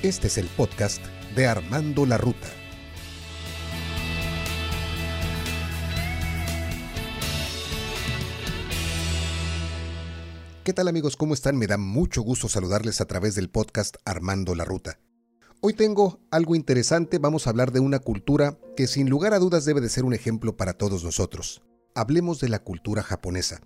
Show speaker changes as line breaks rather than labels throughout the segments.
Este es el podcast de Armando la Ruta. ¿Qué tal amigos? ¿Cómo están? Me da mucho gusto saludarles a través del podcast Armando la Ruta. Hoy tengo algo interesante, vamos a hablar de una cultura que sin lugar a dudas debe de ser un ejemplo para todos nosotros. Hablemos de la cultura japonesa.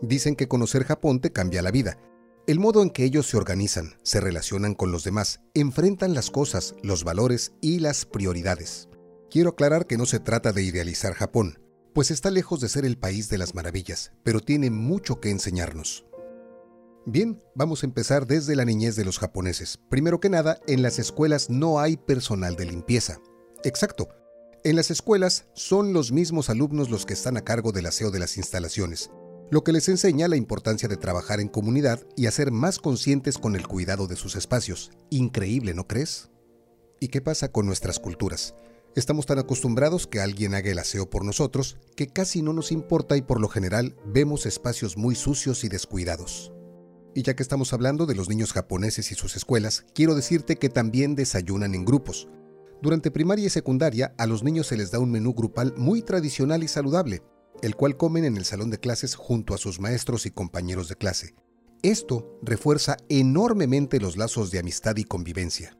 Dicen que conocer Japón te cambia la vida. El modo en que ellos se organizan, se relacionan con los demás, enfrentan las cosas, los valores y las prioridades. Quiero aclarar que no se trata de idealizar Japón, pues está lejos de ser el país de las maravillas, pero tiene mucho que enseñarnos. Bien, vamos a empezar desde la niñez de los japoneses. Primero que nada, en las escuelas no hay personal de limpieza. Exacto. En las escuelas son los mismos alumnos los que están a cargo del aseo de las instalaciones, lo que les enseña la importancia de trabajar en comunidad y hacer más conscientes con el cuidado de sus espacios. Increíble, ¿no crees? ¿Y qué pasa con nuestras culturas? Estamos tan acostumbrados que alguien haga el aseo por nosotros que casi no nos importa y por lo general vemos espacios muy sucios y descuidados. Y ya que estamos hablando de los niños japoneses y sus escuelas, quiero decirte que también desayunan en grupos. Durante primaria y secundaria a los niños se les da un menú grupal muy tradicional y saludable, el cual comen en el salón de clases junto a sus maestros y compañeros de clase. Esto refuerza enormemente los lazos de amistad y convivencia.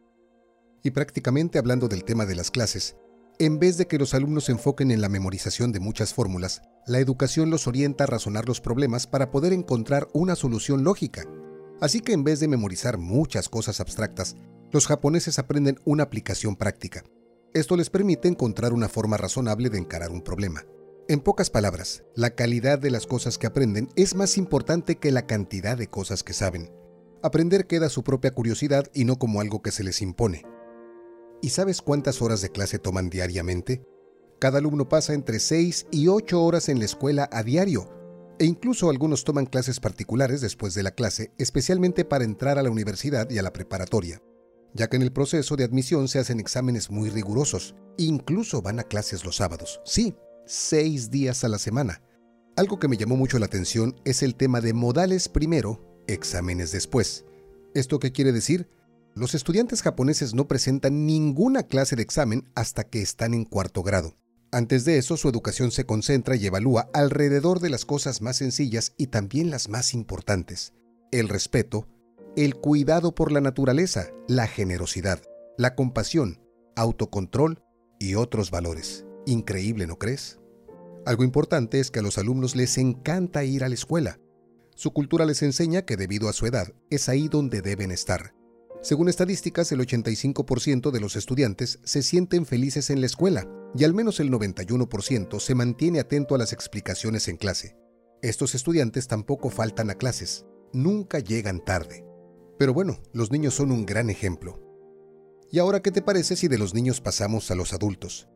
Y prácticamente hablando del tema de las clases, en vez de que los alumnos se enfoquen en la memorización de muchas fórmulas, la educación los orienta a razonar los problemas para poder encontrar una solución lógica. Así que en vez de memorizar muchas cosas abstractas, los japoneses aprenden una aplicación práctica. Esto les permite encontrar una forma razonable de encarar un problema. En pocas palabras, la calidad de las cosas que aprenden es más importante que la cantidad de cosas que saben. Aprender queda su propia curiosidad y no como algo que se les impone. ¿Y sabes cuántas horas de clase toman diariamente? Cada alumno pasa entre 6 y 8 horas en la escuela a diario, e incluso algunos toman clases particulares después de la clase, especialmente para entrar a la universidad y a la preparatoria, ya que en el proceso de admisión se hacen exámenes muy rigurosos, incluso van a clases los sábados. Sí, seis días a la semana. Algo que me llamó mucho la atención es el tema de modales primero, exámenes después. ¿Esto qué quiere decir? Los estudiantes japoneses no presentan ninguna clase de examen hasta que están en cuarto grado. Antes de eso, su educación se concentra y evalúa alrededor de las cosas más sencillas y también las más importantes. El respeto, el cuidado por la naturaleza, la generosidad, la compasión, autocontrol y otros valores. Increíble, ¿no crees? Algo importante es que a los alumnos les encanta ir a la escuela. Su cultura les enseña que debido a su edad es ahí donde deben estar. Según estadísticas, el 85% de los estudiantes se sienten felices en la escuela y al menos el 91% se mantiene atento a las explicaciones en clase. Estos estudiantes tampoco faltan a clases, nunca llegan tarde. Pero bueno, los niños son un gran ejemplo. ¿Y ahora qué te parece si de los niños pasamos a los adultos?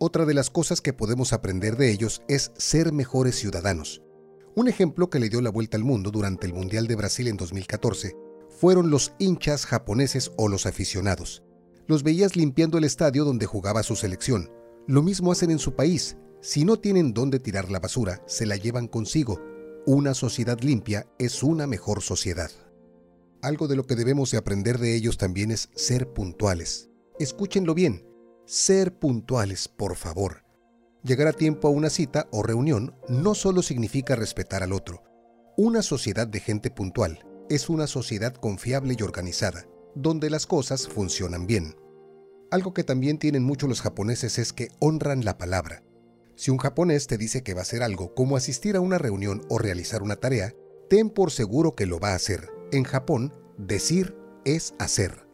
Otra de las cosas que podemos aprender de ellos es ser mejores ciudadanos. Un ejemplo que le dio la vuelta al mundo durante el Mundial de Brasil en 2014 fueron los hinchas japoneses o los aficionados. Los veías limpiando el estadio donde jugaba su selección. Lo mismo hacen en su país. Si no tienen dónde tirar la basura, se la llevan consigo. Una sociedad limpia es una mejor sociedad. Algo de lo que debemos de aprender de ellos también es ser puntuales. Escúchenlo bien, ser puntuales, por favor. Llegar a tiempo a una cita o reunión no solo significa respetar al otro. Una sociedad de gente puntual es una sociedad confiable y organizada, donde las cosas funcionan bien. Algo que también tienen mucho los japoneses es que honran la palabra. Si un japonés te dice que va a hacer algo como asistir a una reunión o realizar una tarea, ten por seguro que lo va a hacer. En Japón, decir es hacer.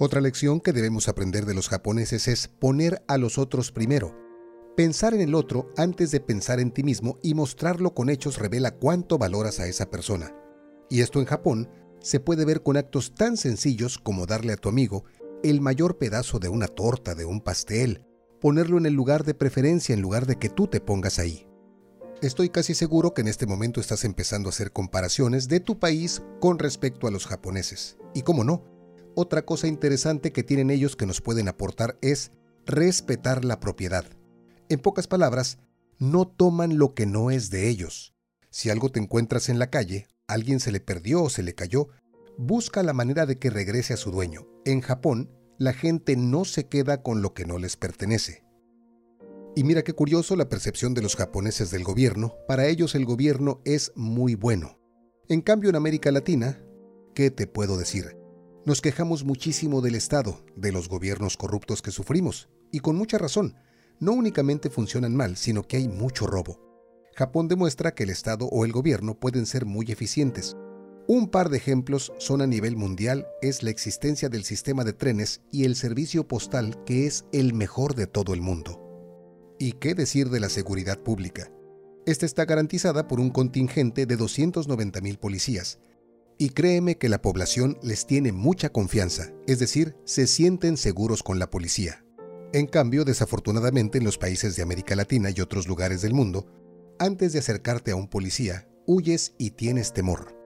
Otra lección que debemos aprender de los japoneses es poner a los otros primero. Pensar en el otro antes de pensar en ti mismo y mostrarlo con hechos revela cuánto valoras a esa persona. Y esto en Japón se puede ver con actos tan sencillos como darle a tu amigo el mayor pedazo de una torta, de un pastel, ponerlo en el lugar de preferencia en lugar de que tú te pongas ahí. Estoy casi seguro que en este momento estás empezando a hacer comparaciones de tu país con respecto a los japoneses. Y cómo no, otra cosa interesante que tienen ellos que nos pueden aportar es respetar la propiedad. En pocas palabras, no toman lo que no es de ellos. Si algo te encuentras en la calle, alguien se le perdió o se le cayó, busca la manera de que regrese a su dueño. En Japón, la gente no se queda con lo que no les pertenece. Y mira qué curioso la percepción de los japoneses del gobierno. Para ellos el gobierno es muy bueno. En cambio en América Latina, ¿qué te puedo decir? Nos quejamos muchísimo del Estado, de los gobiernos corruptos que sufrimos, y con mucha razón. No únicamente funcionan mal, sino que hay mucho robo. Japón demuestra que el Estado o el gobierno pueden ser muy eficientes. Un par de ejemplos son a nivel mundial es la existencia del sistema de trenes y el servicio postal que es el mejor de todo el mundo. ¿Y qué decir de la seguridad pública? Esta está garantizada por un contingente de 290.000 policías. Y créeme que la población les tiene mucha confianza, es decir, se sienten seguros con la policía. En cambio, desafortunadamente en los países de América Latina y otros lugares del mundo, antes de acercarte a un policía, huyes y tienes temor.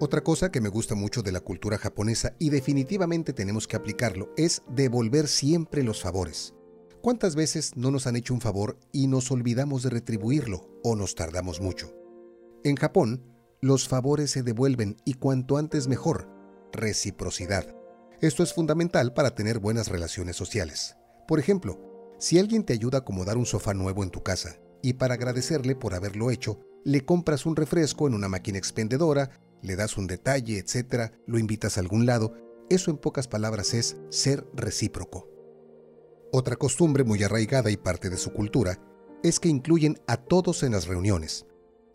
Otra cosa que me gusta mucho de la cultura japonesa y definitivamente tenemos que aplicarlo es devolver siempre los favores. ¿Cuántas veces no nos han hecho un favor y nos olvidamos de retribuirlo o nos tardamos mucho? En Japón, los favores se devuelven y cuanto antes mejor. Reciprocidad. Esto es fundamental para tener buenas relaciones sociales. Por ejemplo, si alguien te ayuda a acomodar un sofá nuevo en tu casa y para agradecerle por haberlo hecho, le compras un refresco en una máquina expendedora, le das un detalle, etc., lo invitas a algún lado, eso en pocas palabras es ser recíproco. Otra costumbre muy arraigada y parte de su cultura es que incluyen a todos en las reuniones.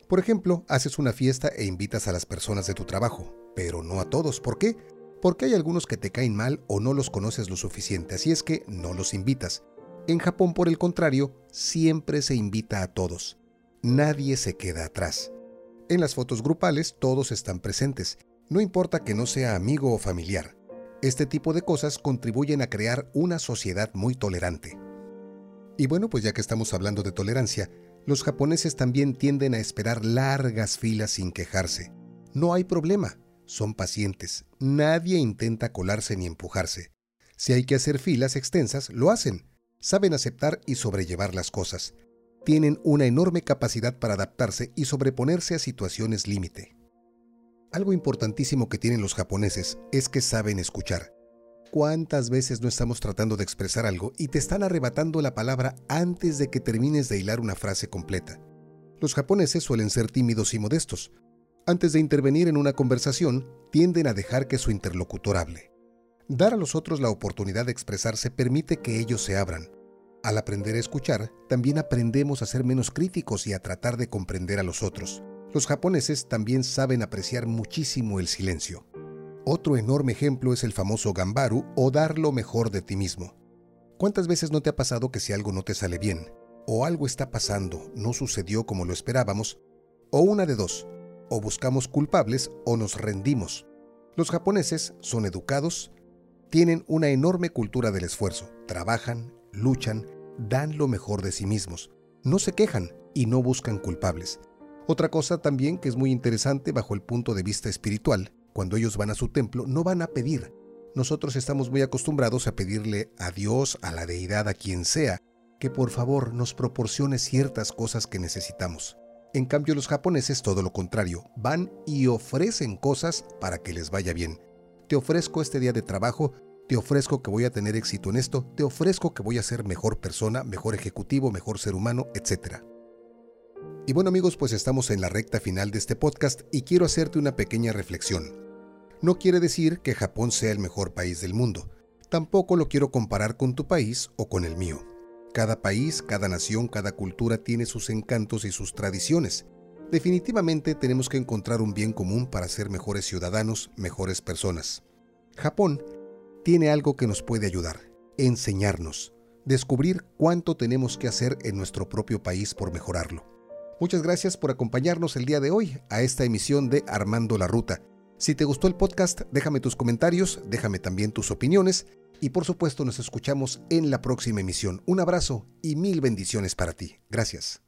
Por ejemplo, haces una fiesta e invitas a las personas de tu trabajo, pero no a todos. ¿Por qué? Porque hay algunos que te caen mal o no los conoces lo suficiente, así es que no los invitas. En Japón, por el contrario, siempre se invita a todos. Nadie se queda atrás. En las fotos grupales todos están presentes, no importa que no sea amigo o familiar. Este tipo de cosas contribuyen a crear una sociedad muy tolerante. Y bueno, pues ya que estamos hablando de tolerancia, los japoneses también tienden a esperar largas filas sin quejarse. No hay problema, son pacientes, nadie intenta colarse ni empujarse. Si hay que hacer filas extensas, lo hacen. Saben aceptar y sobrellevar las cosas. Tienen una enorme capacidad para adaptarse y sobreponerse a situaciones límite. Algo importantísimo que tienen los japoneses es que saben escuchar. ¿Cuántas veces no estamos tratando de expresar algo y te están arrebatando la palabra antes de que termines de hilar una frase completa? Los japoneses suelen ser tímidos y modestos. Antes de intervenir en una conversación, tienden a dejar que su interlocutor hable. Dar a los otros la oportunidad de expresarse permite que ellos se abran. Al aprender a escuchar, también aprendemos a ser menos críticos y a tratar de comprender a los otros. Los japoneses también saben apreciar muchísimo el silencio. Otro enorme ejemplo es el famoso gambaru o dar lo mejor de ti mismo. ¿Cuántas veces no te ha pasado que si algo no te sale bien, o algo está pasando, no sucedió como lo esperábamos, o una de dos, o buscamos culpables o nos rendimos? Los japoneses son educados, tienen una enorme cultura del esfuerzo, trabajan, luchan, dan lo mejor de sí mismos, no se quejan y no buscan culpables. Otra cosa también que es muy interesante bajo el punto de vista espiritual, cuando ellos van a su templo no van a pedir. Nosotros estamos muy acostumbrados a pedirle a Dios, a la deidad, a quien sea, que por favor nos proporcione ciertas cosas que necesitamos. En cambio los japoneses todo lo contrario, van y ofrecen cosas para que les vaya bien. Te ofrezco este día de trabajo, te ofrezco que voy a tener éxito en esto, te ofrezco que voy a ser mejor persona, mejor ejecutivo, mejor ser humano, etc. Y bueno amigos, pues estamos en la recta final de este podcast y quiero hacerte una pequeña reflexión. No quiere decir que Japón sea el mejor país del mundo. Tampoco lo quiero comparar con tu país o con el mío. Cada país, cada nación, cada cultura tiene sus encantos y sus tradiciones. Definitivamente tenemos que encontrar un bien común para ser mejores ciudadanos, mejores personas. Japón tiene algo que nos puede ayudar, enseñarnos, descubrir cuánto tenemos que hacer en nuestro propio país por mejorarlo. Muchas gracias por acompañarnos el día de hoy a esta emisión de Armando la Ruta. Si te gustó el podcast, déjame tus comentarios, déjame también tus opiniones y por supuesto nos escuchamos en la próxima emisión. Un abrazo y mil bendiciones para ti. Gracias.